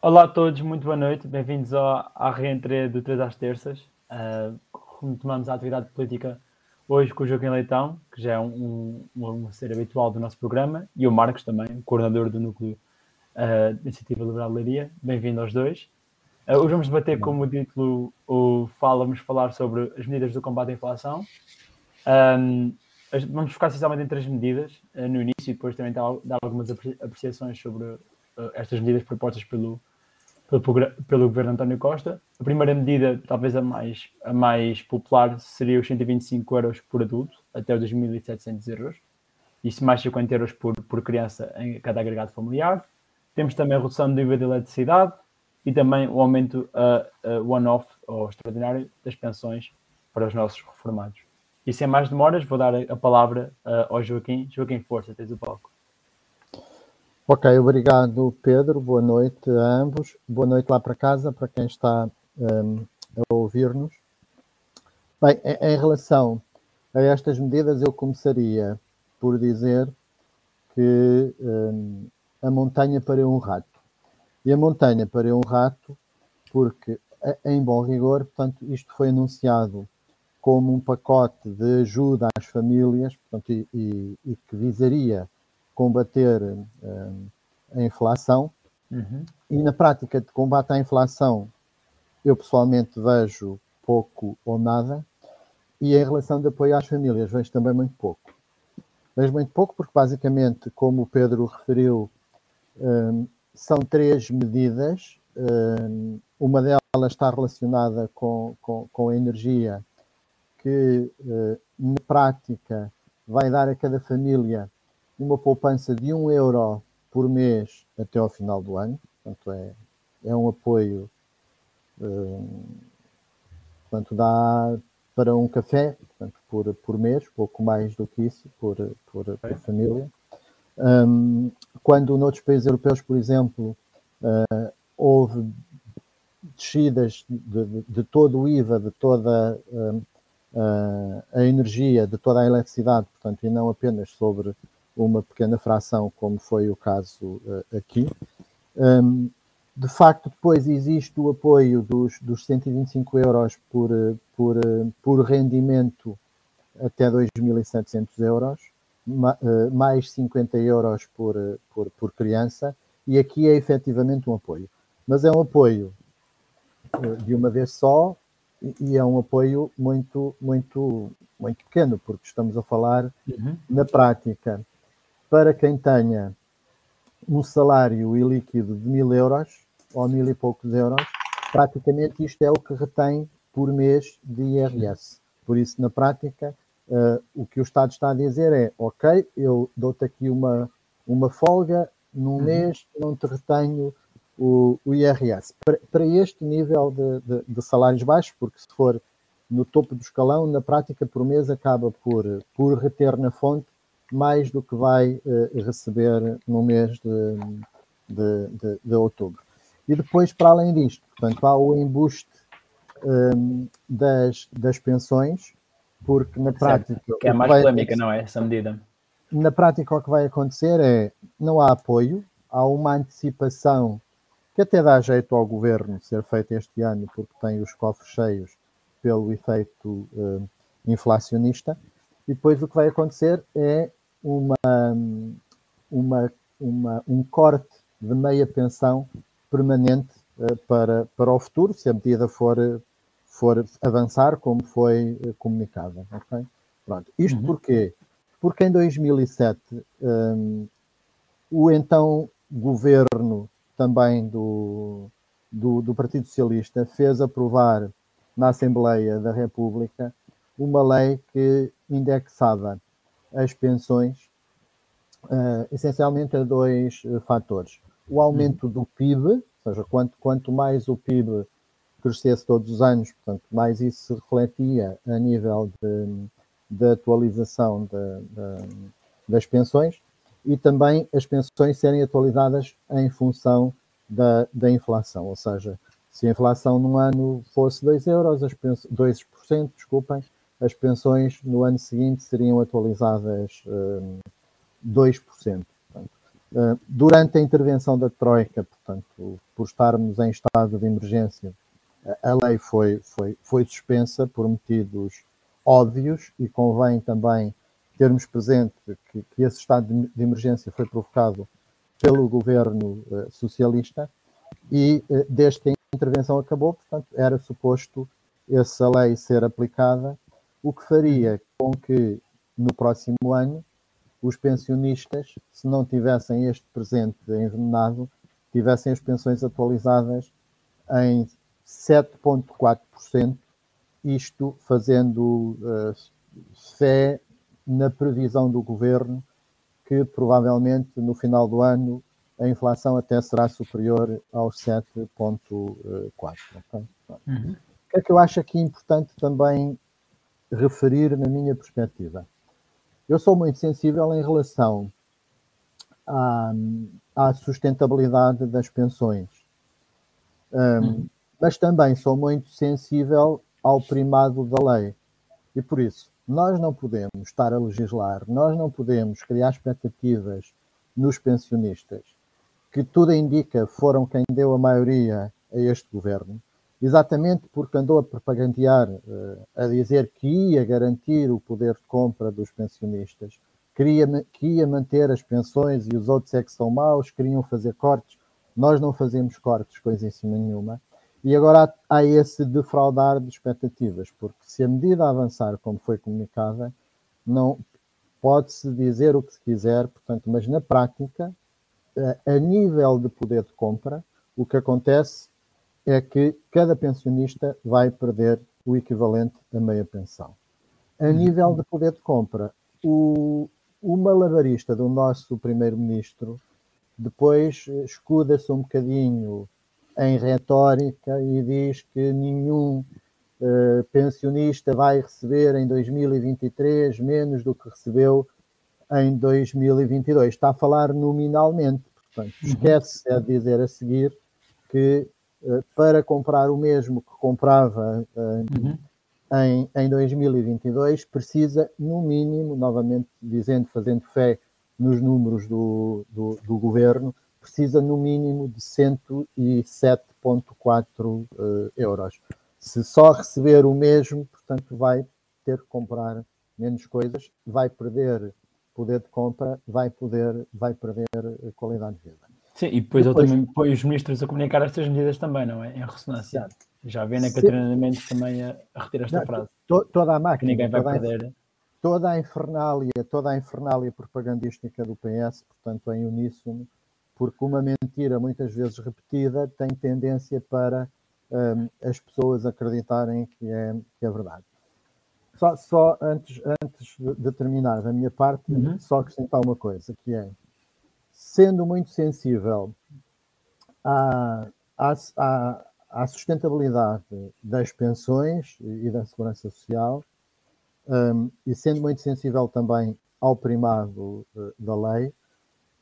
Olá a todos, muito boa noite, bem-vindos à reentrée do 3 às terças. Uh, retomamos a atividade política hoje com o Joaquim Leitão, que já é um, um, um ser habitual do nosso programa, e o Marcos também, coordenador do núcleo uh, da Iniciativa Liberal de Leiria. Bem-vindo aos dois. Uh, hoje vamos debater, como o título o fala, vamos falar sobre as medidas do combate à inflação. Um, vamos focar essencialmente em três medidas uh, no início e depois também dar, dar algumas apreciações sobre estas medidas propostas pelo, pelo, pelo governo António Costa. A primeira medida, talvez a mais, a mais popular, seria os 125 euros por adulto, até os 2.700 euros. Isso mais 50 euros por, por criança em cada agregado familiar. Temos também a redução do IVA da eletricidade e também o aumento uh, uh, one-off ou extraordinário das pensões para os nossos reformados. E sem mais demoras, vou dar a palavra uh, ao Joaquim. Joaquim, força, tens o palco. Ok, obrigado Pedro, boa noite a ambos, boa noite lá para casa, para quem está um, a ouvir-nos. Bem, em, relação a estas medidas, eu começaria por dizer que um, a montanha para um rato. E a montanha para um rato, porque em bom rigor, portanto, isto foi anunciado como um pacote de ajuda às famílias, portanto, e, e, e que visaria combater uh, a inflação. Uhum. E na prática de combate à inflação, eu pessoalmente vejo pouco ou nada. E em relação de apoio às famílias, vejo também muito pouco. Vejo muito pouco porque, basicamente, como o Pedro referiu, um, são três medidas. Um, uma delas está relacionada com, com, com a energia, que uh, na prática vai dar a cada família uma poupança de um euro por mês até ao final do ano. Portanto, é, é um apoio. Um, portanto, dá para um café portanto, por, por mês, pouco mais do que isso, por, por, por família. Um, quando noutros países europeus, por exemplo, uh, houve descidas de, de, de, todo o IVA, de toda uh, uh, a energia, de toda a eletricidade, portanto, e não apenas sobre uma pequena fração, como foi o caso uh, aqui. Um, de facto, depois existe o apoio dos, dos 125 euros por, por, por rendimento até 2.700 euros, mais 50 euros por, por, por criança, e aqui é efetivamente um apoio. Mas é um apoio de uma vez só e é um apoio muito, muito, muito pequeno, porque estamos a falar uhum. na prática para quem tenha um salário ilíquido de mil euros ou mil e poucos euros, praticamente isto é o que retém por mês de IRS. Por isso, na prática, uh, o que o Estado está a dizer é: ok, eu dou-te aqui uma, uma folga, num uhum. mês não te retenho o, o IRS. Para, para, este nível de, de, de, salários baixos, porque se for no topo do escalão, na prática, por mês acaba por, por reter na fonte mais do que vai uh, receber no mês de, de, de, de, outubro. E depois, para além disto, portanto, há o embuste um, ehm, das, das pensões, porque na prática. Certo, que é mais polémica, não é? Essa medida. Na prática, o que vai acontecer é não há apoio, há uma antecipação que até dá jeito ao governo ser feita este ano, porque tem os cofres cheios pelo efeito uh, inflacionista. E depois o que vai acontecer é uma, uma, uma, um corte de meia pensão permanente uh, para, para o futuro, se a medida for, for avançar como foi uh, comunicada. Okay? Pronto. Isto uhum. porquê? Porque em 2007 um, o então governo também do, do, do Partido Socialista fez aprovar na Assembleia da República uma lei que indexava as pensões, uh, essencialmente a dois uh, fatores. O aumento do PIB, ou seja, quanto, quanto mais o PIB crescesse todos os anos, portanto, mais isso se refletia a nível de, de atualização de, de, das pensões e também as pensões serem atualizadas em função da, da inflação, ou seja, se a inflação num ano fosse 2 euros, as 2%, desculpem, as pensões no ano seguinte seriam atualizadas um, 2%. Portanto, Uh, durante a intervenção da Troika, portanto, por estarmos em estado de emergência, a lei foi, foi, foi suspensa por motivos óbvios e convém também termos presente que, que esse estado de, de, emergência foi provocado pelo governo uh, socialista e uh, desde que a intervenção acabou, portanto, era suposto essa lei ser aplicada, o que faria com que no próximo ano os pensionistas, se não tivessem este presente envenenado, tivessem as pensões atualizadas em 7,4%, isto fazendo uh, fé na previsão do governo que provavelmente no final do ano a inflação até será superior aos 7,4%. Okay? Uhum. O que é que eu acho aqui importante também referir na minha perspectiva? Eu sou muito sensível em relação à, à sustentabilidade das pensões, um, mas também sou muito sensível ao primado da lei. E por isso, nós não podemos estar a legislar, nós não podemos criar expectativas nos pensionistas, que tudo indica foram quem deu a maioria a este governo, exatamente porque andou a propagandear, uh, a dizer que ia garantir o poder de compra dos pensionistas, queria, que ia manter as pensões e os outros é que são maus, queriam fazer cortes. Nós não fazemos cortes, coisa em cima nenhuma. E agora há, esse defraudar de expectativas, porque se a medida avançar como foi comunicada, não pode-se dizer o que se quiser, portanto, mas na prática, a, a nível de poder de compra, o que acontece é que cada pensionista vai perder o equivalente a meia pensão. A uhum. nível de poder de compra, o, o malabarista do nosso primeiro-ministro depois escuda-se um bocadinho em retórica e diz que nenhum uh, pensionista vai receber em 2023 menos do que recebeu em 2022. Está a falar nominalmente, portanto, uhum. esquece-se de dizer a seguir que eh, para comprar o mesmo que comprava eh, uhum. em, em 2022, precisa, no mínimo, novamente dizendo, fazendo fé nos números do, do, do governo, precisa no mínimo de 107,4 uh, eh, euros. Se só receber o mesmo, portanto, vai ter que comprar menos coisas, vai perder poder de compra, vai, poder, vai perder qualidade de vida. Sim, e depois, depois ele também põe os ministros a comunicar estas medidas também, não é? Em ressonância. Certo. Já vê na Catarina Mendes também a, a retirar esta não, frase. To, toda a máquina. ninguém vai toda perder. A, toda a infernália, toda a infernália propagandística do PS, portanto, em uníssono, porque uma mentira muitas vezes repetida tem tendência para um, as pessoas acreditarem que é, que é verdade. Só, só antes, antes de terminar da minha parte, uhum. só acrescentar uma coisa, que é sendo muito sensível à, à, à, sustentabilidade das pensões e da segurança social, um, e sendo muito sensível também ao primado uh, da lei,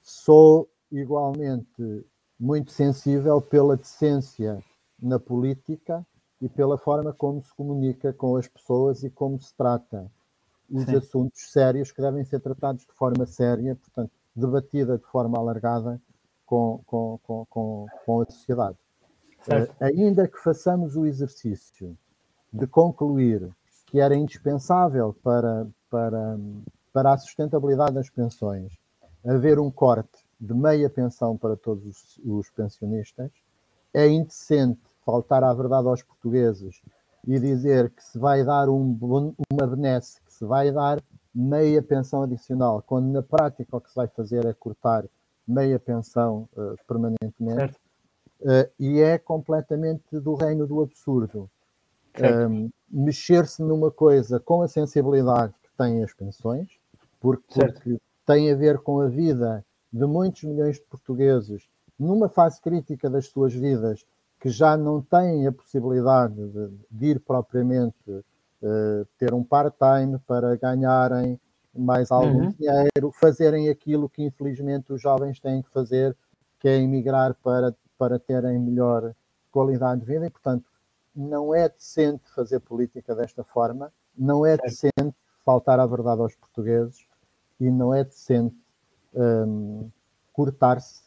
sou igualmente muito sensível pela decência na política e pela forma como se comunica com as pessoas e como se trata os Sim. assuntos sérios que devem ser tratados de forma séria, portanto, debatida de forma alargada com, com, com, com, a sociedade. Uh, ainda que façamos o exercício de concluir que era indispensável para, para, para a sustentabilidade das pensões haver um corte de meia pensão para todos os, os pensionistas, é indecente faltar à verdade aos portugueses e dizer que se vai dar um, uma benesse, que se vai dar meia pensão adicional, quando na prática o que se vai fazer é cortar meia pensão uh, permanentemente, uh, e é completamente do reino do absurdo. Um, ehm, Mexer-se numa coisa com a sensibilidade que têm as pensões, porque, porque tem a ver com a vida de muitos milhões de portugueses numa fase crítica das suas vidas que já não têm a possibilidade de, de ir propriamente uh, ter um part-time para ganharem mais algum uhum. dinheiro, fazerem aquilo que infelizmente os jovens têm que fazer, que é emigrar para, para terem melhor qualidade de vida e, portanto, não é decente fazer política desta forma, não é decente faltar à verdade aos portugueses e não é decente um, cortar-se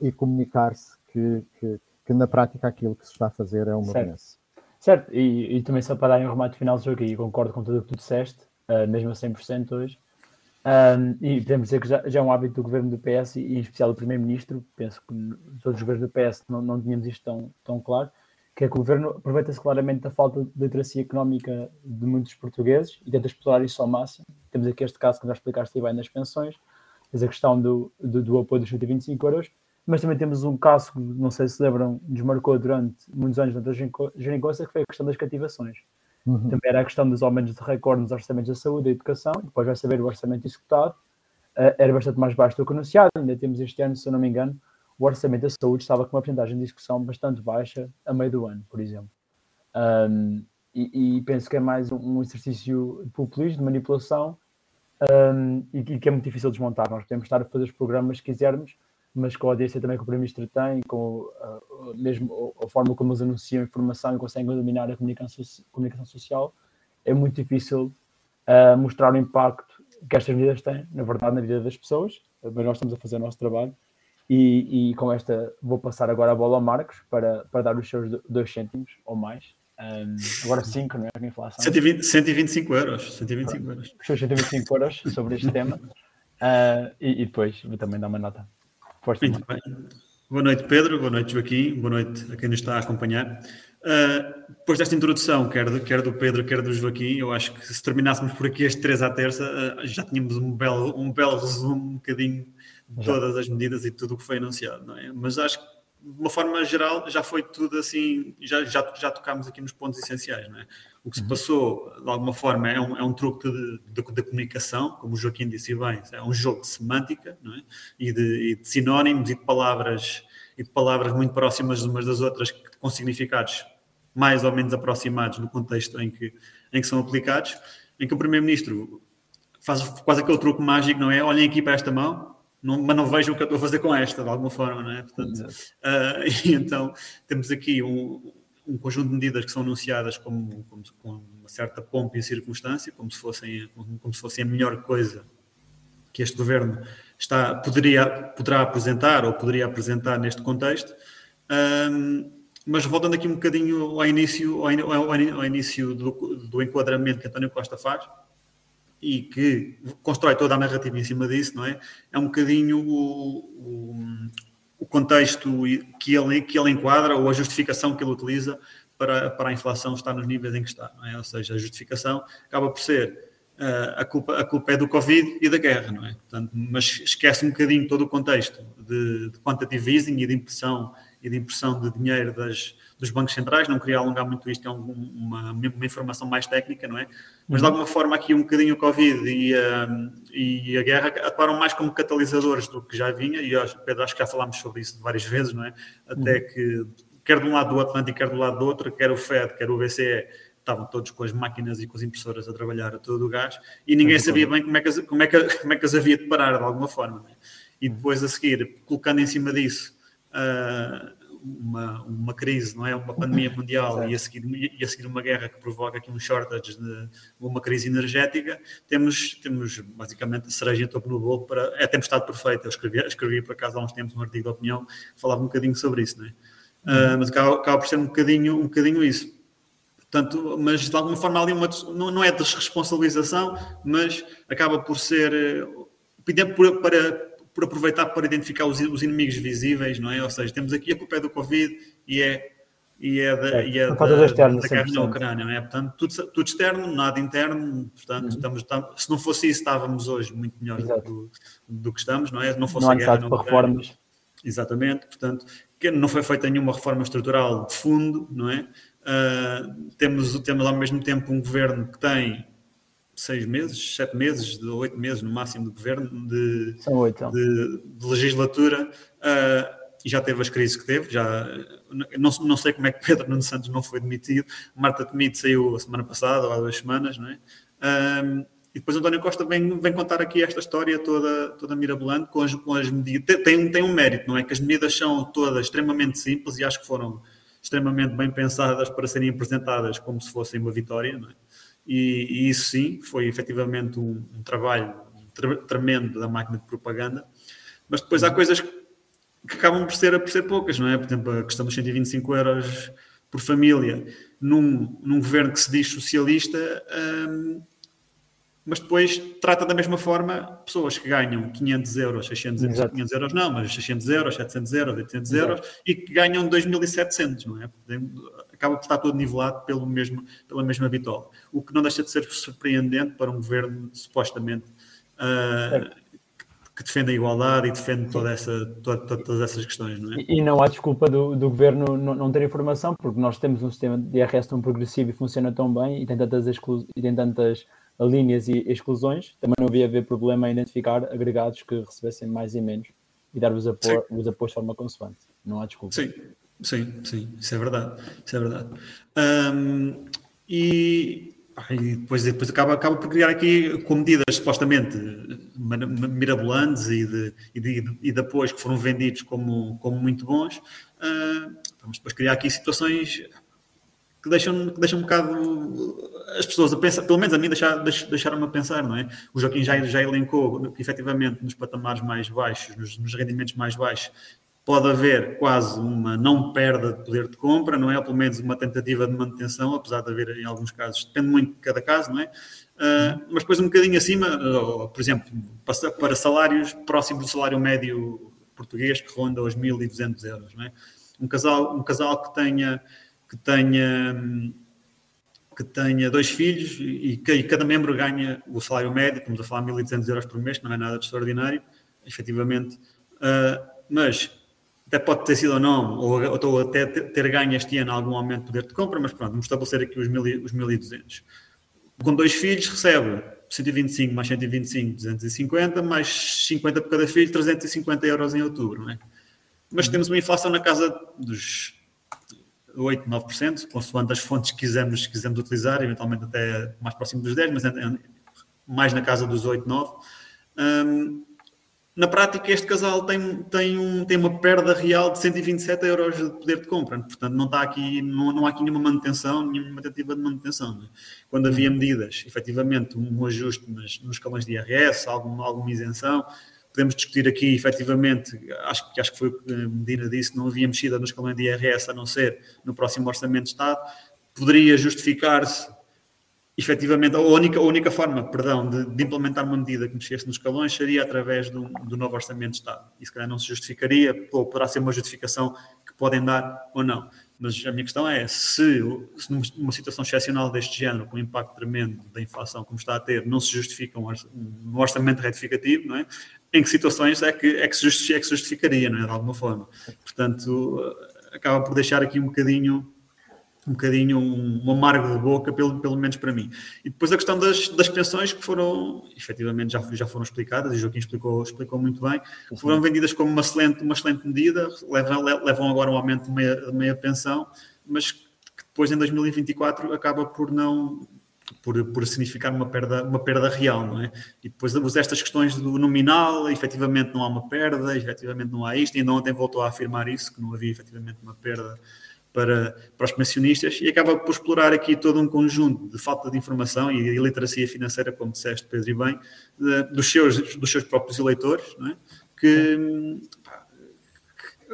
e comunicar-se que, que, que, na prática aquilo que se está a fazer é uma certo. Certo, e, e, também só para dar um remate final do aqui, concordo com tudo o que tu disseste, uh, mesmo a 100% hoje. Um, e podemos dizer que já, já, é um hábito do governo do PS e, em especial do Primeiro-Ministro, penso que todos os governos do PS não, não tínhamos isto tão, tão claro, que é que o governo aproveita-se claramente da falta de literacia económica de muitos portugueses e tenta explorar isso ao máximo. Temos aqui este caso que já explicaste bem nas pensões, tens a questão do, do, do apoio dos 125 euros, mas também temos um caso que, não sei se lembram, nos marcou durante muitos anos na geringonça, que foi a questão das cativações. Uhum. Também era a questão dos aumentos de recorde nos orçamentos da saúde e da educação, depois vai saber o orçamento executado, uh, era bastante mais baixo do que anunciado, ainda temos este ano, se eu não me engano, o orçamento da saúde estava com uma porcentagem de discussão bastante baixa a meio do ano, por exemplo. Um, e, e, penso que é mais um exercício de populismo, de manipulação, um, e, e, que é muito difícil desmontar. Nós podemos estar a fazer os programas que quisermos, mas com a audiência também que o Primeiro-Ministro tem, com uh, mesmo a forma como eles anunciam informação e conseguem dominar a comunicação, comunicação social, é muito difícil uh, mostrar o impacto que estas medidas têm, na verdade, na vida das pessoas, mas nós estamos a fazer o nosso trabalho. E, e com esta vou passar agora a bola ao Marcos para, para dar os seus dois cêntimos ou mais. Um, agora 5, não é? A inflação. 120, 125 euros. 125 euros. Os seus 125 euros sobre este tema. Uh, e, e, depois vou também dar uma nota. Força, Muito bem. Boa noite, Pedro. Boa noite, Joaquim. Boa noite a quem nos está a acompanhar. Uh, depois desta introdução, quer do, quer do Pedro, quer do Joaquim, eu acho que se terminássemos por aqui este 3 à terça, uh, já tínhamos um belo, um belo resumo, um bocadinho de todas as medidas e tudo o que foi anunciado, não é? Mas acho que de uma forma geral, já foi tudo assim, já, já, já tocámos aqui nos pontos essenciais, não é? O que se uhum. passou, de alguma forma, é um, é um truque de, comunicação, como o Joaquim disse bem, é um jogo de semântica, não é? E de, e de sinónimos e de palavras e de palavras muito próximas umas das outras, com significados mais ou menos aproximados no contexto em que, em que são aplicados, em que o Primeiro-Ministro faz quase aquele truque mágico, não é? Olhem aqui para esta mão, não, mas não vejo o que eu estou a fazer com esta, de alguma forma, não é? Portanto, uh, então temos aqui um, um, conjunto de medidas que são anunciadas como, como, com uma certa pompa e circunstância, como se fossem, como, como se fossem a melhor coisa que este governo está, poderia, poderá apresentar ou poderia apresentar neste contexto. Um, mas voltando aqui um bocadinho ao início, ao, ao, ao início do, do enquadramento que António Costa faz, e que constrói toda a narrativa em cima disso, não é? É um bocadinho o, o, o contexto que ele, que ele enquadra ou a justificação que ele utiliza para, para a inflação estar nos níveis em que está, não é? Ou seja, a justificação acaba por ser uh, a, culpa, a culpa é do Covid e da guerra, não é? Portanto, mas esquece um bocadinho todo o contexto de, de quantitative easing e de impressão e de impressão de dinheiro das, dos bancos centrais, não queria alongar muito isto, é uma, uma informação mais técnica, não é? Mas de uhum. alguma forma aqui um bocadinho o Covid e a, e a guerra atuaram mais como catalisadores do que já vinha, e Pedro, acho que já falámos sobre isso várias vezes, não é? Até uhum. que, quer de um lado do Atlântico, quer do lado do outro, quer o FED, quer o BCE, estavam todos com as máquinas e com as impressoras a trabalhar a todo o gás, e ninguém sabia bem como é que, como é que, como é que as havia de parar de alguma forma. É? E depois a seguir, colocando em cima disso, uh, uma, uma crise, não é? Uma pandemia mundial e a, seguir, e a seguir uma guerra que provoca aqui um shortage de uma crise energética, temos, temos basicamente a cereja topo no bolo para. É a tempestade perfeita. Eu escrevi, escrevi por acaso há uns tempos um artigo de opinião que falava um bocadinho sobre isso, não é? Uh, mas acaba, acaba por ser um bocadinho, um bocadinho isso. Portanto, mas de alguma forma ali uma, não, não é desresponsabilização, mas acaba por ser uh, para, por aproveitar para identificar os, os, inimigos visíveis, não é? Ou seja, temos aqui a culpa é do Covid e é, e é da, é, e é da, externo, da guerra na Ucrânia, não é? Portanto, tudo, tudo externo, nada interno, portanto, uhum. estamos, estamos, se não fosse isso, estávamos hoje muito melhor do, do, que estamos, não é? Se não fosse não a guerra na Ucrânia. Reformas. Exatamente, portanto, que não foi feita nenhuma reforma estrutural de fundo, não é? Uh, temos, temos ao mesmo tempo um governo que tem seis meses, sete meses, de oito meses no máximo de governo, de, São oito, de, de legislatura, uh, e já teve as crises que teve, já não, não sei como é que Pedro Nuno Santos não foi demitido, Marta Temido saiu a semana passada, ou há duas semanas, não é? Um, ah, e depois António Costa vem, vem contar aqui esta história toda, toda mirabolante com as, com as medidas. Tem, tem um mérito, não é? Que as medidas são todas extremamente simples e acho que foram extremamente bem pensadas para serem apresentadas como se fossem uma vitória, não é? E, e isso sim foi efetivamente um, um trabalho tremendo da máquina de propaganda. Mas depois há coisas que acabam por ser, por ser poucas, não é? Por exemplo, a questão dos 125 euros por família num, num governo que se diz socialista, hum, mas depois trata da mesma forma pessoas que ganham 500 euros, 600 euros, 500 euros não, mas 600 euros, 700 euros, 800 Exato. euros e que ganham 2.700, não é? Acaba por estar todo nivelado pelo mesmo, pela mesma bitola. O que não deixa de ser surpreendente para um governo supostamente uh, que defende a igualdade e defende toda essa, toda, todas essas questões, não é? E, não há desculpa do, do governo não, não, ter informação, porque nós temos um sistema de IRS tão progressivo e funciona tão bem e tem tantas, exclu e tem tantas linhas e exclusões, também não havia haver problema em identificar agregados que recebessem mais e menos e dar-vos apoio, os apoios de forma consoante. Não há desculpa. Sim, sim, sim, isso é verdade. Isso é verdade. Um, e, e, depois, depois acaba, acaba por criar aqui com medidas supostamente mirabolantes e de, e de, e de apoios que foram vendidos como, como muito bons. Uh, vamos depois criar aqui situações que deixam, que deixam um bocado as pessoas a pensar, pelo menos a mim deixar, deixaram-me a pensar, não é? O Joaquim já, já elencou que efetivamente nos patamares mais baixos, nos, nos rendimentos mais baixos, pode haver quase uma não perda de poder de compra, não é? Ou pelo menos uma tentativa de manutenção, apesar de haver em alguns casos, depende muito de cada caso, não é? Uh, mas depois um bocadinho acima, ou, por exemplo, para, para salários próximos do salário médio português, que ronda os 1.200 euros, não é? Um casal, um casal que tenha que tenha, que tenha dois filhos e que cada membro ganha o salário médio, estamos a falar 1.200 euros por mês, que não é nada de extraordinário, efetivamente, uh, mas até pode ter sido ou não, ou, ou até ter ganho este ano algum aumento de poder de compra, mas pronto, vamos estabelecer aqui os, os 1.200. Com dois filhos recebe 125 mais 125, 250, mais 50 por cada filho, 350 euros em outubro, não é? Mas temos uma inflação na casa dos 8, 9%, consoante as fontes que quisermos, quisermos utilizar, eventualmente até mais próximo dos 10, mas é, é mais na casa dos 8, 9. Um, na prática, este casal tem, tem, um, tem uma perda real de 127 euros de poder de compra, portanto, não, está aqui, não, não há aqui nenhuma manutenção, nenhuma tentativa de manutenção. É? Quando havia medidas, efetivamente, um ajuste nas, nos escalões de IRS, alguma, alguma isenção, podemos discutir aqui, efetivamente, acho, acho que foi o que Medina disse, não havia mexida no escalão de IRS a não ser no próximo Orçamento de Estado, poderia justificar-se, efetivamente, a única, a única forma, perdão, de, de, implementar uma medida que mexesse nos escalões seria através do, do novo Orçamento de Estado. Isso, calhar, não se justificaria, ou poderá ser uma justificação que podem dar ou não. Mas a minha questão é, se, se numa situação excepcional deste género, com um impacto tremendo da inflação como está a ter, não se justifica um, orçamento retificativo, não é? em que situações é que, é que, se, é que se justificaria, não é? De alguma forma. Portanto, acaba por deixar aqui um bocadinho um bocadinho um, um amargo de boca, pelo, pelo menos para mim. E depois a questão das, das pensões que foram, efetivamente, já, já foram explicadas, e o Joaquim explicou, explicou muito bem, foram vendidas como uma excelente, uma excelente medida, levam, levam agora um aumento de meia, de meia pensão, mas que depois em 2024 acaba por não, por, por significar uma perda, uma perda real, não é? E depois estas questões do nominal, efetivamente não há uma perda, efetivamente não há isto, e ainda ontem voltou a afirmar isso, que não havia efetivamente uma perda para, para os pensionistas, e acaba por explorar aqui todo um conjunto de falta de informação e de literacia financeira, como disseste, Pedro, e bem, de, dos, seus, dos seus próprios eleitores, não é? que,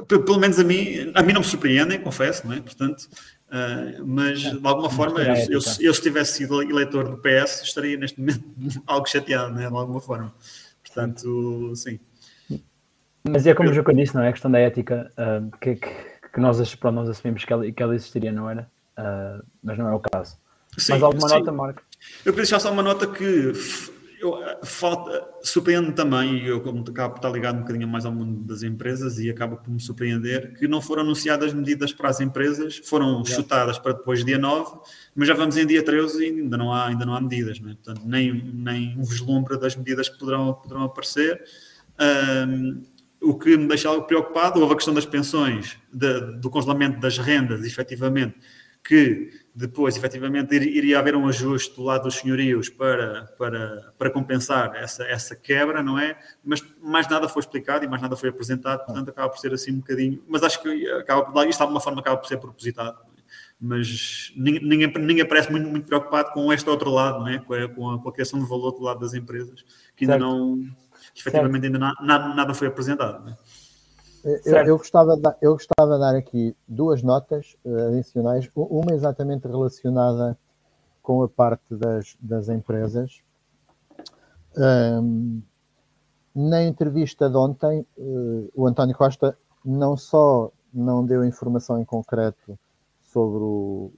que pelo menos a mim, a mim não me surpreendem, confesso, não é? Portanto, Uh, mas de alguma forma, eu, eu, eu, se tivesse sido eleitor do PS, estaria neste momento algo chateado, né? de alguma forma. Portanto, sim. Mas é como o João disse, não é? A questão da ética, uh, que, que, que, nós, pronto, nós assumimos que ela, que ela existiria, não era? Uh, mas não é o caso. Sim, mas alguma sim. nota, Marco? Eu queria deixar só uma nota que eu, eh, falta, surpreende também, e eu como acabo estar ligado um bocadinho mais ao mundo das empresas e acaba por me surpreender, que não foram anunciadas medidas para as empresas, foram chutadas para depois dia 9, mas já vamos em dia 13 e ainda não há, ainda não há medidas, não é? portanto, nem, nem um vislumbre das medidas que poderão, poderão aparecer. Um, o que me deixa algo preocupado, houve a questão das pensões, do congelamento das rendas, efetivamente, que depois, efetivamente, iria haver um ajuste do lado dos senhorios para, para, para compensar essa, essa quebra, não é? Mas mais nada foi explicado e mais nada foi apresentado, portanto, acaba por ser assim um bocadinho. Mas acho que acaba por, isto de alguma forma acaba por ser propositado. Mas ninguém, ninguém parece muito, muito preocupado com este outro lado, não é? com, a, com, a, criação de valor do lado das empresas, que ainda não que efetivamente ainda na, na, nada foi apresentado. Né? Eu, eu, gostava de, eu gostava de dar aqui duas notas uh, adicionais, uma exatamente relacionada com a parte das, das empresas. Um, na entrevista de ontem, uh, o António Costa não só não deu informação em concreto sobre o,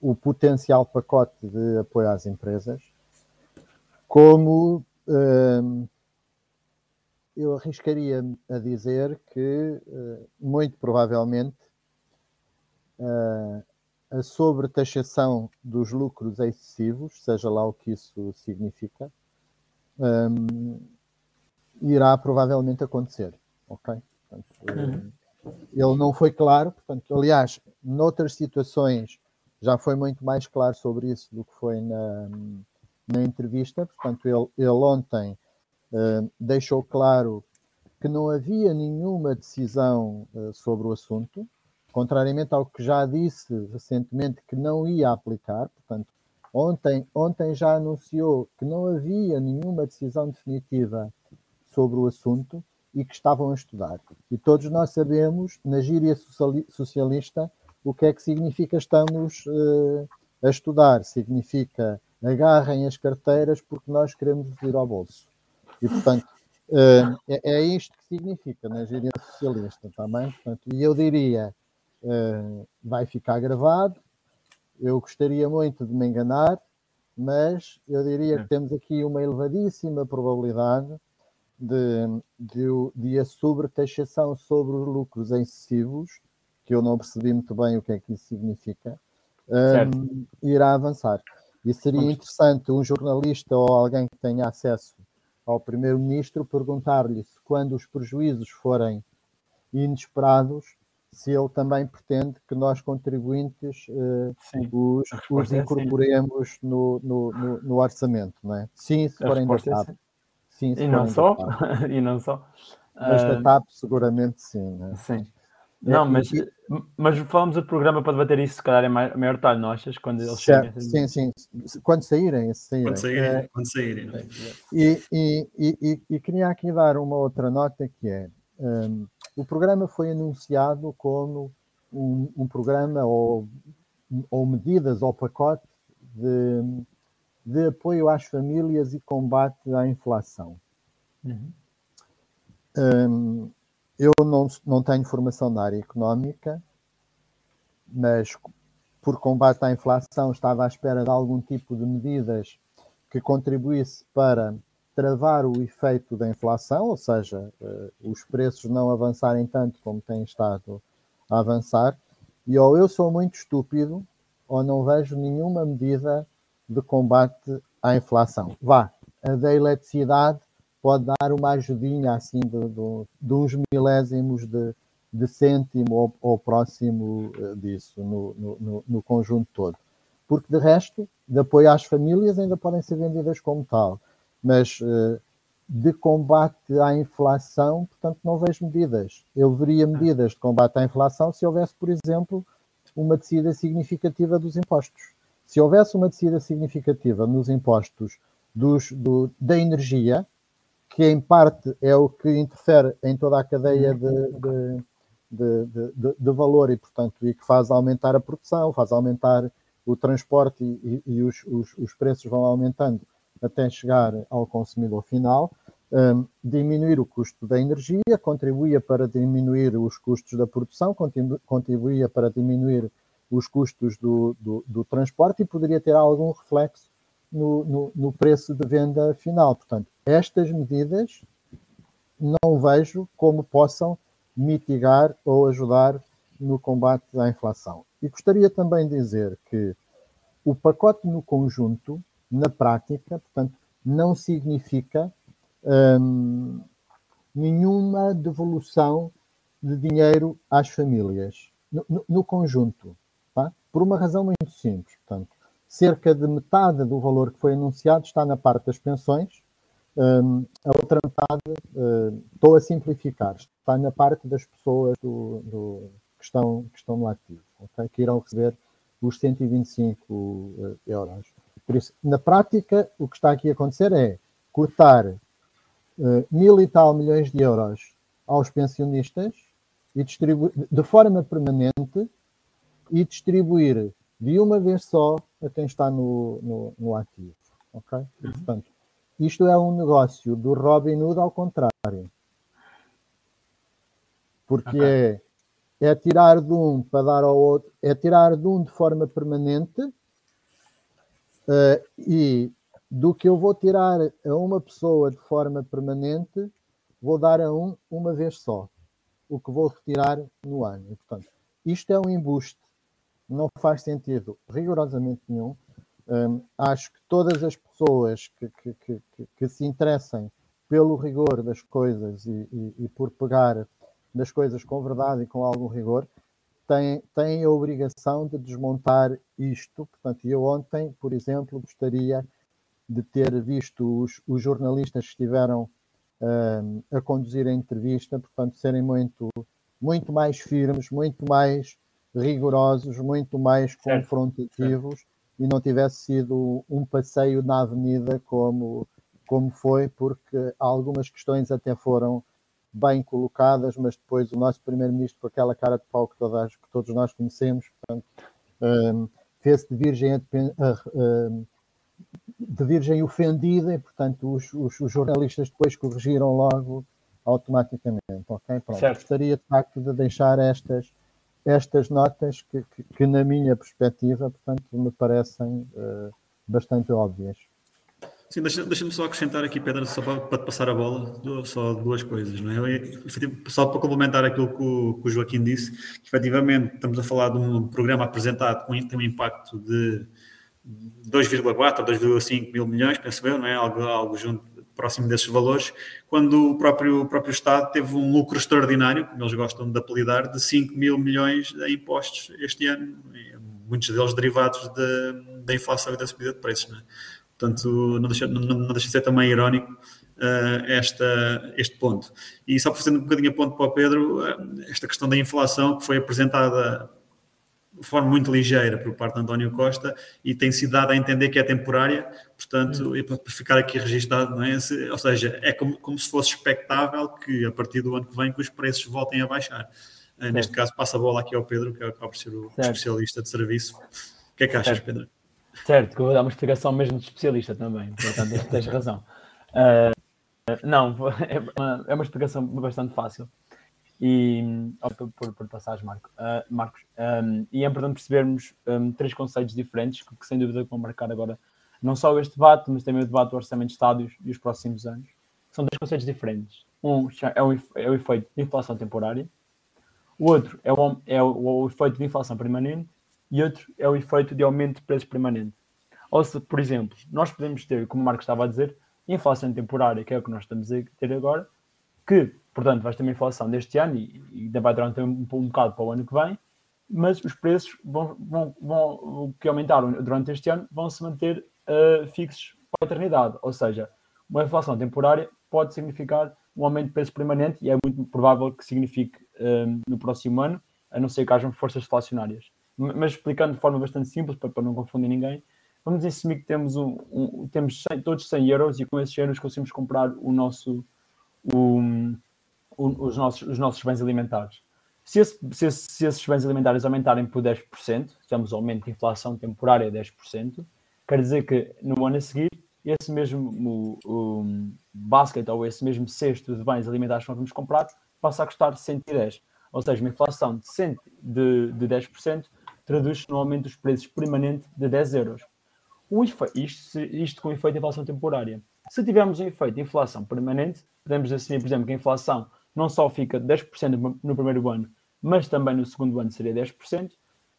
o potencial pacote de apoio às empresas, como eu arriscaria a dizer que, uh, muito provavelmente, uh, a sobretaxação dos lucros excessivos, seja lá o que isso significa, irá provavelmente acontecer. Ok? Portanto. Ele não foi claro, portanto, aliás, noutras situações já foi muito mais claro sobre isso do que foi na, na entrevista. Portanto, ele, ele ontem uh, deixou claro que não havia nenhuma decisão uh, sobre o assunto, contrariamente ao que já disse recentemente que não ia aplicar. Portanto, ontem, ontem já anunciou que não havia nenhuma decisão definitiva sobre o assunto e que estavam a estudar. E todos nós sabemos, na gíria socialista, o que é que significa estamos uh, a estudar? Significa agarrem as carteiras porque nós queremos ir ao bolso. E, portanto, uh, é, é, isto que significa na gíria socialista também. Portanto, e eu diria, uh, vai ficar gravado. Eu gostaria muito de me enganar, mas eu diria que temos aqui uma elevadíssima probabilidade de, de, de a sobretaxação sobre os lucros excessivos que eu não percebi muito bem o que é que isso significa, um, irá avançar. E seria interessante um jornalista ou alguém que tenha acesso ao primeiro-ministro perguntar-lhe se, quando os prejuízos forem inesperados, se ele também pretende que nós, contribuintes, uh, os, os, é incorporemos é no, no, no, no, orçamento, não é? Sim, se forem da TAP. É sim, se e, não só, e não só. Mas da TAP, seguramente sim. Né? Sim. Não, mas, mas falamos do programa para debater isso, se calhar, em maior, maior detalhe, não achas? Quando eles certo, Sim, sim. Quando saírem. saírem. Quando saírem. É, quando saírem. É? E, e, e, e, queria aqui dar uma outra nota que é, um, o programa foi anunciado como um, um programa ou, ou medidas ou pacote de, de apoio às famílias e combate à inflação. Uhum. Um, eu não, não tenho formação na área económica, mas por combate à inflação estava à espera de algum tipo de medidas que contribuísse para travar o efeito da inflação, ou seja, uh, os preços não avançarem tanto como têm estado a avançar, e ou eu sou muito estúpido ou não vejo nenhuma medida de combate à inflação. Vá, a da eletricidade pode dar uma ajudinha assim de, de, de uns milésimos de, de cêntimo ou, ou próximo eh, disso no, no, no, conjunto todo. Porque de resto, de apoio às famílias ainda podem ser vendidas como tal, mas eh, de combate à inflação, portanto, não vejo medidas. Eu veria medidas de combate à inflação se houvesse, por exemplo, uma descida significativa dos impostos. Se houvesse uma descida significativa nos impostos dos, do, da energia, que em parte é o que interfere em toda a cadeia de, de, de, de valor e, portanto, e que faz aumentar a produção, faz aumentar o transporte e, e os, os, os, preços vão aumentando até chegar ao consumidor final. Um, diminuir o custo da energia contribuía para diminuir os custos da produção, contribuía para diminuir os custos do, do, do transporte e poderia ter algum reflexo no, no, no preço de venda final. Portanto, estas medidas não vejo como possam mitigar ou ajudar no combate à inflação. E gostaria também de dizer que o pacote no conjunto, na prática, portanto, não significa hum, nenhuma devolução de dinheiro às famílias, no, no, no conjunto, tá? por uma razão muito simples. Portanto, cerca de metade do valor que foi anunciado está na parte das pensões, um, a outra metade, uh, estou a simplificar, está na parte das pessoas do, do, que, estão, que estão no ativo, okay? que irão receber os 125 uh, euros. Por isso, na prática, o que está aqui a acontecer é cortar uh, mil e tal milhões de euros aos pensionistas e de forma permanente e distribuir de uma vez só a quem está no, no, no ativo. Ok? Uhum. Portanto, isto é um negócio do Robin Hood ao contrário. Porque okay. é, é tirar de um para dar ao outro, é tirar de um de forma permanente uh, e do que eu vou tirar a uma pessoa de forma permanente, vou dar a um uma vez só. O que vou retirar no ano. E, portanto, isto é um embuste. Não faz sentido rigorosamente nenhum. Um, acho que todas as pessoas que, que, que, que, se interessem pelo rigor das coisas e, e, e, por pegar das coisas com verdade e com algum rigor têm, têm a obrigação de desmontar isto. Portanto, eu ontem, por exemplo, gostaria de ter visto os, os jornalistas que estiveram uh, a conduzir a entrevista, portanto, serem muito, muito mais firmes, muito mais rigorosos, muito mais certo. confrontativos certo. e não tivesse sido um passeio na avenida como, como foi, porque algumas questões até foram bem colocadas, mas depois o nosso primeiro-ministro, com aquela cara de pau que, todas, que todos nós conhecemos, portanto, um, fez-se de virgem a, de virgem ofendida e, portanto, os, os, os, jornalistas depois corrigiram logo automaticamente. Ok? Pronto. Certo. Gostaria, de facto, de deixar estas, estas notas que, que, que na minha perspectiva, portanto, me parecem uh, bastante óbvias. Sim, deixa-me deixa só acrescentar aqui, Pedro, só para, para passar a bola, só duas coisas. Não é? Só para complementar aquilo que o, que o Joaquim disse, que efetivamente estamos a falar de um programa apresentado que tem um impacto de 2,4 ou 2,5 mil milhões, penso eu, não é? Algo, algo junto, próximo desses valores, quando o próprio, o próprio Estado teve um lucro extraordinário, como eles gostam de apelidar, de 5 mil milhões em impostos este ano, muitos deles derivados de, da inflação e da subida de preços. Não é? Portanto, não deixa, não, não deixa de ser também irónico uh, esta, este ponto. E só fazendo um bocadinho a ponto para o Pedro, uh, esta questão da inflação que foi apresentada de forma muito ligeira por parte de António Costa e tem sido dada a entender que é temporária, portanto, e para ficar aqui registado, não é? ou seja, é como, como se fosse expectável que a partir do ano que vem que os preços voltem a baixar. Uh, neste caso, passa a bola aqui ao Pedro, que acaba por ser o certo. especialista de serviço. O que é que achas, certo. Pedro? Certo, que eu vou dar uma explicação mesmo de especialista também, portanto, tens razão. Uh, não, é uma, é uma explicação bastante fácil e por, por passares, Marco, uh, Marcos. Um, e é importante percebermos um, três conceitos diferentes que, que, sem dúvida vão marcar agora não só este debate, mas também o debate do orçamento de estádios e os próximos anos. São três conceitos diferentes. Um é o, é o efeito de inflação temporária, o outro é o, é o, o efeito de inflação permanente e outro é o efeito de aumento de preços permanente. Ou se, por exemplo, nós podemos ter, como o Marcos estava a dizer, inflação temporária, que é o que nós estamos a ter agora, que Portanto, vais ter uma inflação deste ano e, ainda vai durar um, um, um bocado para o ano que vem, mas os preços vão, vão, vão, que aumentaram durante este ano vão se manter uh, fixos para a eternidade. Ou seja, uma inflação temporária pode significar um aumento de preço permanente e é muito provável que signifique uh, no próximo ano, a não ser que hajam forças deflacionárias. Mas explicando de forma bastante simples, para, para não confundir ninguém, vamos assumir que temos, um, um temos 100, todos 100 euros e com esses euros conseguimos comprar o nosso. O, os nossos, os nossos bens alimentares. Se, esse, se, esse, se, esses bens alimentares aumentarem por 10%, temos aumento de inflação temporária de 10%, quer dizer que no ano a seguir, esse mesmo basket ou esse mesmo cesto de bens alimentares que nós vamos comprar passa a custar 110. Ou seja, uma inflação de, 100, de, de 10% traduz-se no aumento dos preços permanente de 10 euros. O isto, isto com efeito de inflação temporária. Se tivermos um efeito de inflação permanente, podemos assumir, por exemplo, que a inflação não só fica 10% no primeiro ano, mas também no segundo ano seria 10%,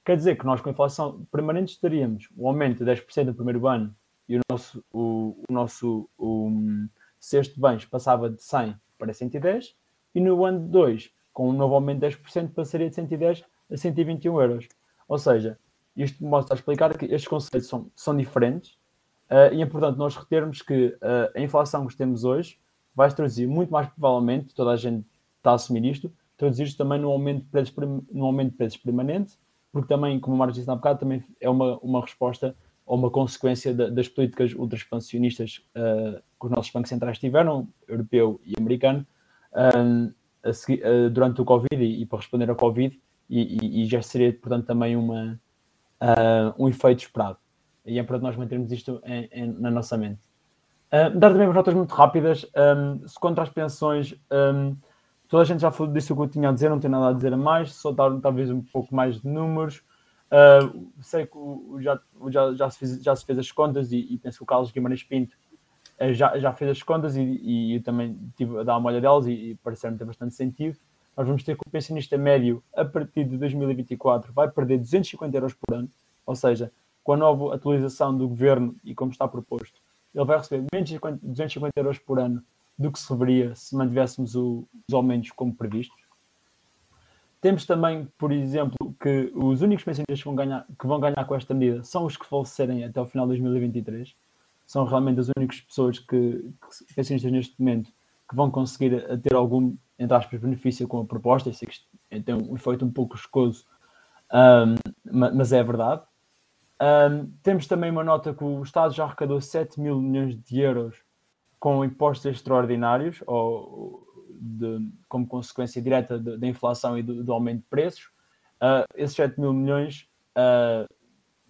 quer dizer que nós com a inflação permanente estaríamos o aumento de 10% no primeiro ano e o nosso, o, o nosso o, um, de bens passava de 100 para 110 e no ano 2, com um novo aumento de 10%, passaria de 110 a 121 euros. Ou seja, isto mostra a explicar que estes conceitos são, são diferentes uh, e é importante nós retermos que uh, a inflação que temos hoje vai traduzir muito mais provavelmente, toda a gente está a assumir isto, traduzir-se também no aumento, de preços, no aumento de preços permanente, porque também, como o Marcos disse há bocado, também é uma, uma resposta ou uma consequência das políticas ultra-expansionistas uh, que os nossos bancos centrais tiveram, europeu e americano, uh, durante o Covid e, e, para responder ao Covid, e, e, e já seria, portanto, também uma, um efeito esperado. E é para nós mantermos isto em, em, na nossa mente. Dar também umas notas muito rápidas. Um, se contra as pensões, um, toda a gente já falou disso que eu tinha a dizer, não tenho nada a dizer a mais, só dar talvez um pouco mais de números. Uh, sei que já, já, já, se fez, já se fez as contas e, e penso que o Carlos Guimarães Pinto uh, já, já fez as contas e, e, eu também tive a dar uma olhada delas e, e pareceram ter bastante sentido. Nós vamos ter que o pensionista médio, a partir de 2024, vai perder 250 euros por ano, ou seja, com a nova atualização do governo e como está proposto, ele vai receber menos de 250 euros por ano do que se receberia se mantivéssemos o, os aumentos como previstos. Temos também, por exemplo, que os únicos pensionistas que vão ganhar, que vão ganhar com esta medida são os que falecerem até o final de 2023. São realmente as únicas pessoas que, que pensionistas neste momento que vão conseguir ter algum, entre aspas, benefício com a proposta. Eu sei que tem um efeito um pouco escoso, um, mas é verdade. Um, temos também uma nota que o Estado já arrecadou 7 mil milhões de euros com impostos extraordinários ou de, como consequência direta da inflação e do, do, aumento de preços. Uh, esses 7 mil milhões uh,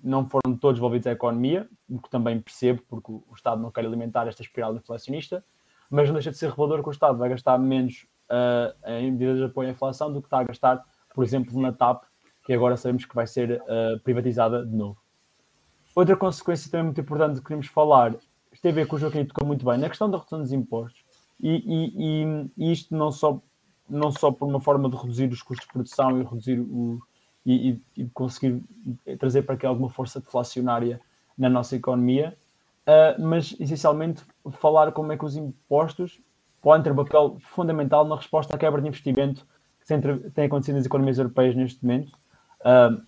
não foram todos devolvidos à economia, o que também percebo, porque o Estado não quer alimentar esta espiral inflacionista, mas não deixa de ser revelador que o Estado vai gastar menos uh, em medidas de apoio à inflação do que está a gastar, por exemplo, na TAP, que agora sabemos que vai ser privatizada de novo. Outra consequência também muito importante que queremos falar, tem a ver com o Joaquim tocou muito bem, na questão da redução dos impostos. E, e, e, isto não só, não só por uma forma de reduzir os custos de produção e reduzir o, e, e conseguir trazer para aqui alguma força deflacionária na nossa economia, uh, mas essencialmente falar como é que os impostos podem ter um papel fundamental na resposta à quebra de investimento que tem acontecido nas economias europeias neste momento. Uh,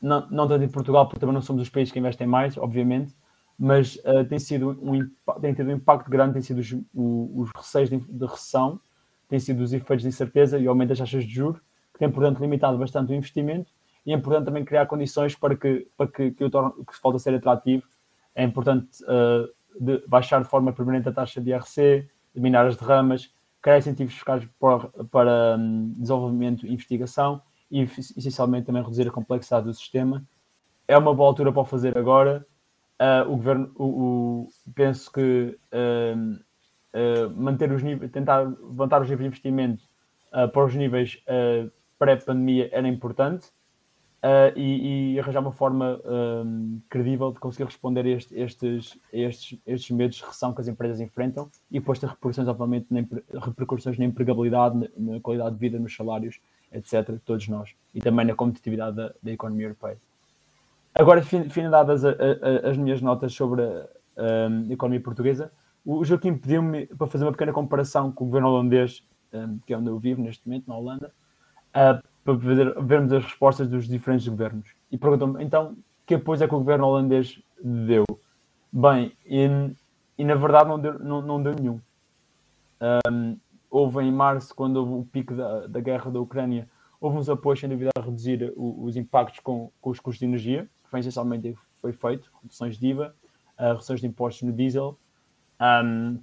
não, não tanto em Portugal, porque também não somos os países que investem mais, obviamente, mas uh, tem, sido um, tem tido um impacto grande, tem sido os, os receios de, de, recessão, tem sido os efeitos de incerteza e aumento das taxas de juros, que tem, portanto, limitado bastante o investimento e é importante também criar condições para que, para que, que, o torne, que se volte a ser atrativo. É importante uh, de baixar de forma permanente a taxa de IRC, eliminar as derramas, criar incentivos fiscais para, para um, desenvolvimento e investigação e, essencialmente, também reduzir a complexidade do sistema. É uma boa altura para o fazer agora uh, o governo, o, o, penso que uh, uh, manter os níveis, tentar levantar os níveis de investimento para os níveis pré-pandemia era importante e, e, arranjar uma forma credível de conseguir responder a este, estes, estes, estes medos de recessão que as empresas enfrentam e depois ter repercussões, obviamente, na, repercussões na empregabilidade, na, na qualidade de vida, nos salários, etc., todos nós, e também na competitividade da, da economia europeia. Agora, finalizadas as minhas notas sobre a, a economia portuguesa, o Joaquim pediu-me para fazer uma pequena comparação com o governo holandês, que é onde eu vivo neste momento, na Holanda, uh, para ver, vermos as respostas dos diferentes governos. E perguntou-me, então, que apoio é que o governo holandês deu? Bem, e, e na verdade não deu, não, não deu nenhum. Um, houve em março, quando houve o pico da, da guerra da Ucrânia, houve uns apoios, sem dúvida, a reduzir o, os impactos com, com os custos de energia, que foi essencialmente foi feito, reduções de IVA, uh, reduções de impostos no diesel, um,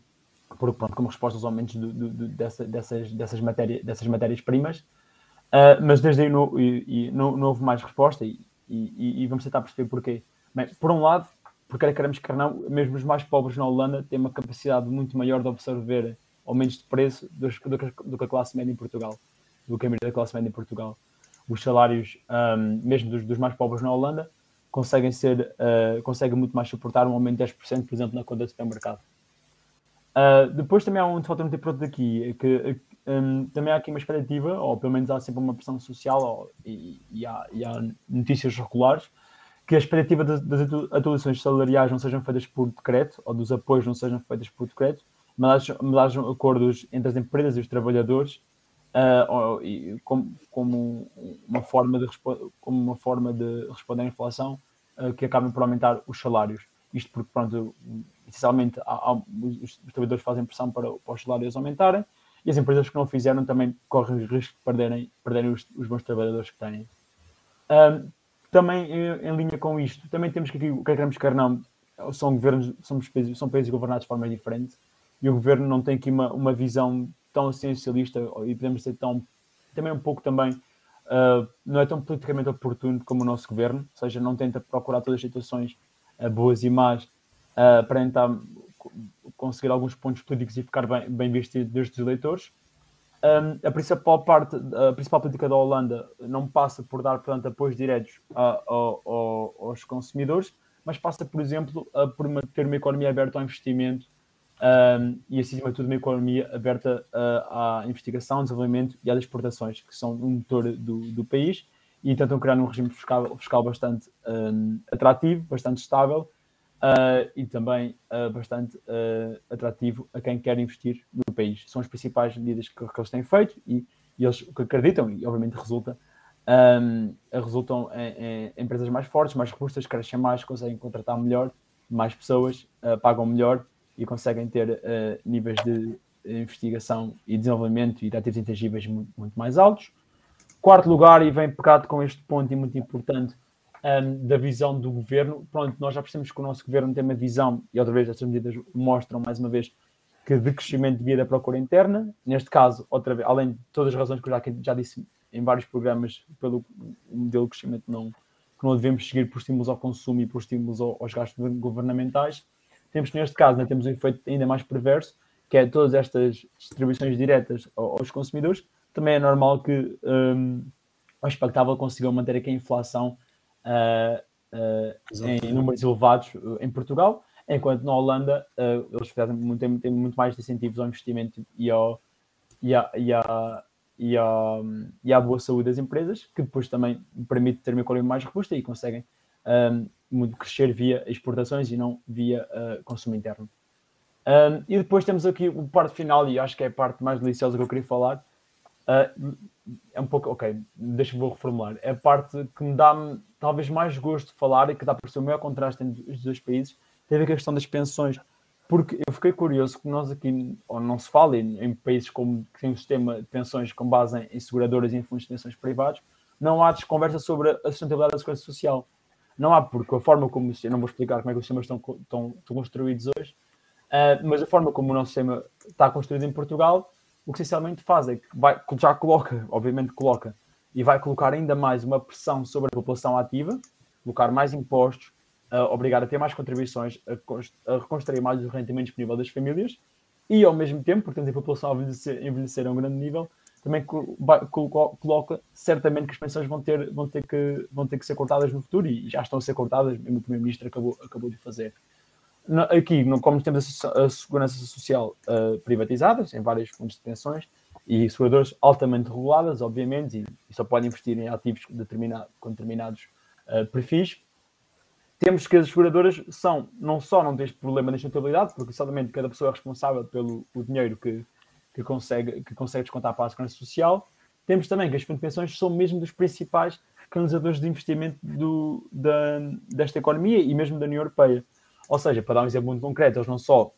por, pronto, como resposta aos aumentos do, do, do, dessa, dessas, dessas, matéria, dessas matérias-primas, uh, mas desde aí não, e, e não, não, houve mais resposta e, e, e, vamos tentar perceber porquê. Bem, por um lado, porque queremos que não, mesmo os mais pobres na Holanda têm uma capacidade muito maior de absorver aumentos de preço do, do que a classe média em Portugal, do que a maioria da classe média em Portugal. Os salários, um, mesmo dos, dos mais pobres na Holanda, conseguem ser, uh, conseguem muito mais suportar um aumento de 10%, por exemplo, na conta de supermercado. Uh, depois também há um fator muito importante aqui, que um, também há aqui uma expectativa, ou pelo menos há sempre uma pressão social, ou, e, e, há, e, há, notícias regulares, que a expectativa das, das atualizações salariais não sejam feitas por decreto, ou dos apoios não sejam feitas por decreto, hajam acordos entre as empresas e os trabalhadores uh, como, como, uma forma de como uma forma de responder à inflação uh, que acabem por aumentar os salários. Isto porque, pronto, essencialmente há, há, os, os, trabalhadores fazem pressão para, para, os salários aumentarem e as empresas que não fizeram também correm o risco de perderem, perderem os, os bons trabalhadores que têm. Um, também em, em, linha com isto, também temos que o que é queremos quer não, são governos, somos países, são países governados de forma diferente e o governo não tem aqui uma, uma visão tão essencialista e podemos dizer tão, também um pouco também, uh, não é tão politicamente oportuno como o nosso governo, ou seja, não tenta procurar todas as situações uh, boas e más uh, para tentar conseguir alguns pontos políticos e ficar bem, bem visto destes eleitores. Um, a principal parte, a principal política da Holanda não passa por dar, portanto, apoios diretos a, a, a, aos consumidores, mas passa, por exemplo, por ter uma economia aberta ao investimento um, e, acima de tudo, uma economia aberta à investigação, desenvolvimento e às exportações, que são um motor do, do país, e tentam criar um regime fiscal, fiscal bastante um, atrativo, bastante estável uh, e também uh, bastante uh, atrativo a quem quer investir no país. São as principais medidas que, que eles têm feito e, e eles que acreditam, e obviamente resulta, um, resultam em, em, empresas mais fortes, mais robustas, crescem mais, conseguem contratar melhor, mais pessoas, pagam melhor e conseguem ter níveis de investigação e desenvolvimento e de ativos intangíveis muito, muito mais altos. Quarto lugar, e vem pecado com este ponto e muito importante, um, da visão do governo. Pronto, nós já percebemos que o nosso governo tem uma visão, e outra vez estas medidas mostram mais uma vez que de crescimento de vida procura interna. Neste caso, outra vez, além de todas as razões que eu já, já disse em vários programas, pelo modelo de crescimento não, que não devemos seguir por estímulos ao consumo e por estímulos aos gastos governamentais, temos neste caso né, temos um efeito ainda mais perverso, que é todas estas distribuições diretas aos consumidores. Também é normal que um, o expectável consigam manter aqui a inflação uh, uh, em números elevados em Portugal, enquanto na Holanda uh, eles fizeram muito, têm, muito mais incentivos ao investimento e, ao, e, à, e, à, e, à, e à boa saúde das empresas, que depois também permite ter uma economia mais robusta e conseguem um, crescer via exportações e não via consumo interno. Um, e depois temos aqui o parte final, e acho que é a parte mais deliciosa que eu queria falar. Uh, é um pouco, ok, deixa-me vou reformular. É a parte que me dá talvez mais gosto de falar e que dá para ser o maior contraste entre os dois países, tem a ver com a questão das pensões. Porque eu fiquei curioso que nós aqui, ou não se fala, em, em países como que têm um sistema de pensões com base em, em seguradoras e em fundos de pensões privados, não há conversa sobre a sustentabilidade da segurança social. Não há, porque a forma como, eu não vou explicar como é que os sistemas estão, estão, estão construídos hoje, uh, mas a forma como o nosso sistema está construído em Portugal, o que essencialmente faz é que vai, já coloca, obviamente coloca e vai colocar ainda mais uma pressão sobre a população ativa, colocar mais impostos, obrigar a ter mais contribuições, a, a reconstruir mais o rendimento disponível das famílias e, ao mesmo tempo, temos a população a envelhecer, envelhecer a um grande nível, também coloca certamente que as pensões vão ter, vão, ter que, vão ter que ser cortadas no futuro e já estão a ser cortadas, mesmo o Primeiro-Ministro acabou, acabou de fazer. Aqui, como temos a, segurança social uh, privatizada, em vários fundos de pensões, e seguradoras altamente reguladas, obviamente, e, e só podem investir em ativos determinado, com determinados uh, perfis. Temos que as seguradoras são, não só não têm este problema de sustentabilidade, porque somente cada pessoa é responsável pelo dinheiro que, que, consegue, que consegue descontar para a segurança social, temos também que as fundos de pensões são mesmo dos principais canalizadores de investimento do, da, desta economia e mesmo da União Europeia. Ou seja, para dar um exemplo muito concreto, eles não só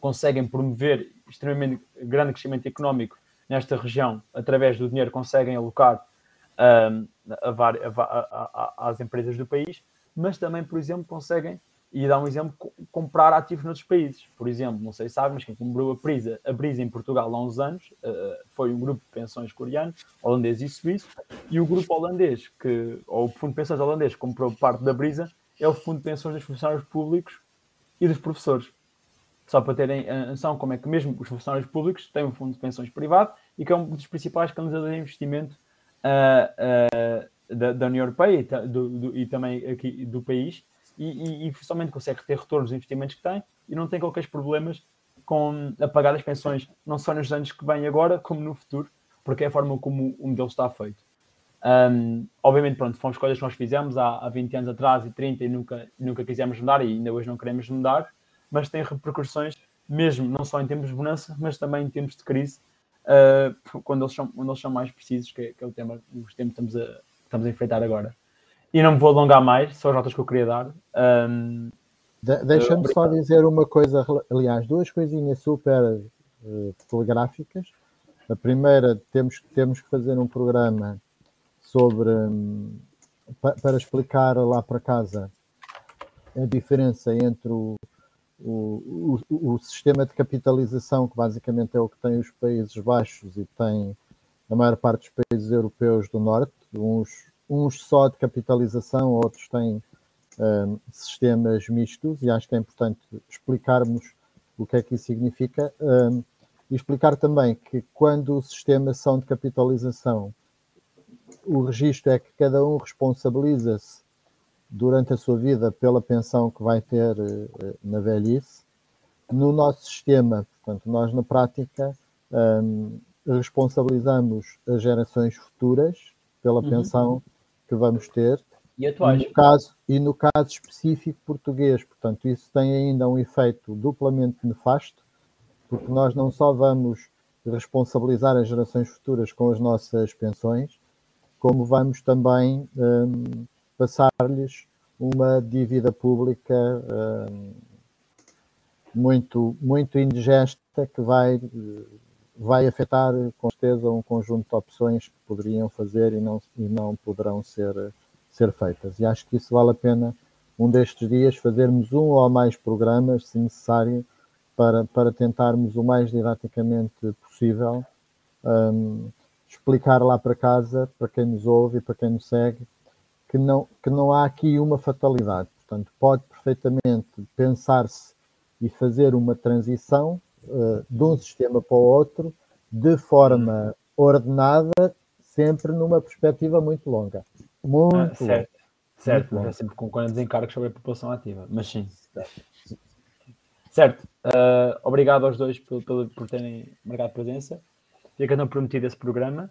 conseguem promover extremamente grande crescimento económico nesta região, através do dinheiro conseguem alocar um, a, a, a, às empresas do país, mas também, por exemplo, conseguem, e dar um exemplo, comprar ativos noutros países. Por exemplo, não sei se sabem, mas quem comprou a Brisa, a Brisa em Portugal há uns anos uh, foi um grupo de pensões coreano, holandês e suíço, e o grupo holandês, que, ou o fundo de pensões holandês que comprou parte da Brisa, é o fundo de pensões dos funcionários públicos e dos professores só para terem a noção como é que mesmo os funcionários públicos têm um fundo de pensões privado e que é um dos principais canalizadores de investimento uh, uh, da, da, União Europeia e, do, do, e, também aqui do país e, e, e consegue ter retornos dos investimentos que tem e não tem qualquer problemas com a pagar as pensões, não só nos anos que vêm agora, como no futuro, porque é a forma como o modelo está feito. Um, obviamente, pronto, foram escolhas que nós fizemos há, há 20 anos atrás e 30 e nunca, nunca quisemos mudar e ainda hoje não queremos mudar, mas tem repercussões mesmo não só em tempos de bonança, mas também em tempos de crise, uh, quando, eles são, quando eles são mais precisos, que é, que é o tema, os tempos que estamos a, estamos a enfrentar agora. E não me vou alongar mais, são as notas que eu queria dar. Um, de Deixa-me só dizer uma coisa, aliás, duas coisinhas super uh, telegráficas. A primeira, temos, temos que fazer um programa sobre um, para explicar lá para casa a diferença entre o, o, o, o, sistema de capitalização, que basicamente é o que tem os Países Baixos e tem a maior parte dos países europeus do Norte, uns, uns só de capitalização, outros têm um, sistemas mistos, e acho que é importante explicarmos o que é que isso significa. Um, e explicar também que quando o sistema são de capitalização, o registro é que cada um responsabiliza-se durante a sua vida pela pensão que vai ter uh, na velhice. No nosso sistema, portanto, nós na prática um, responsabilizamos as gerações futuras pela uhum. Que vamos ter. E atuais. No, caso, e no caso específico português, portanto, isso tem ainda um efeito duplamente nefasto, porque nós não só vamos responsabilizar as gerações futuras com as nossas pensões, como vamos também um, passar-lhes uma dívida pública um, muito, muito indigesta que vai, vai afetar com certeza um conjunto de opções que poderiam fazer e não, e não poderão ser, ser feitas. E acho que isso vale a pena um destes dias fazermos um ou mais programas, se necessário, para, para tentarmos o mais didaticamente possível um, explicar lá para casa, para quem nos ouve e para quem nos segue, que não, que não há aqui uma fatalidade. Portanto, pode perfeitamente pensar-se e fazer uma transição uh, de um sistema para o outro de forma ordenada, sempre numa perspectiva muito longa. Muito ah, certo, longa. certo, muito é sempre com 40 encargos sobre a população ativa, mas sim. Certo. Uh, obrigado aos dois por, por, por terem marcado presença. Fica não prometido esse programa.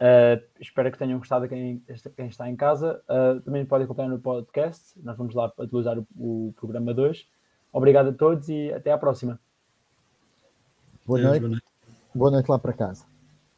Uh, espero que tenham gostado quem, quem está em casa. Uh, também podem acompanhar no podcast. Nós vamos lá utilizar o, o programa 2. Obrigado a todos e até à próxima. Boa noite. Boa noite lá para casa.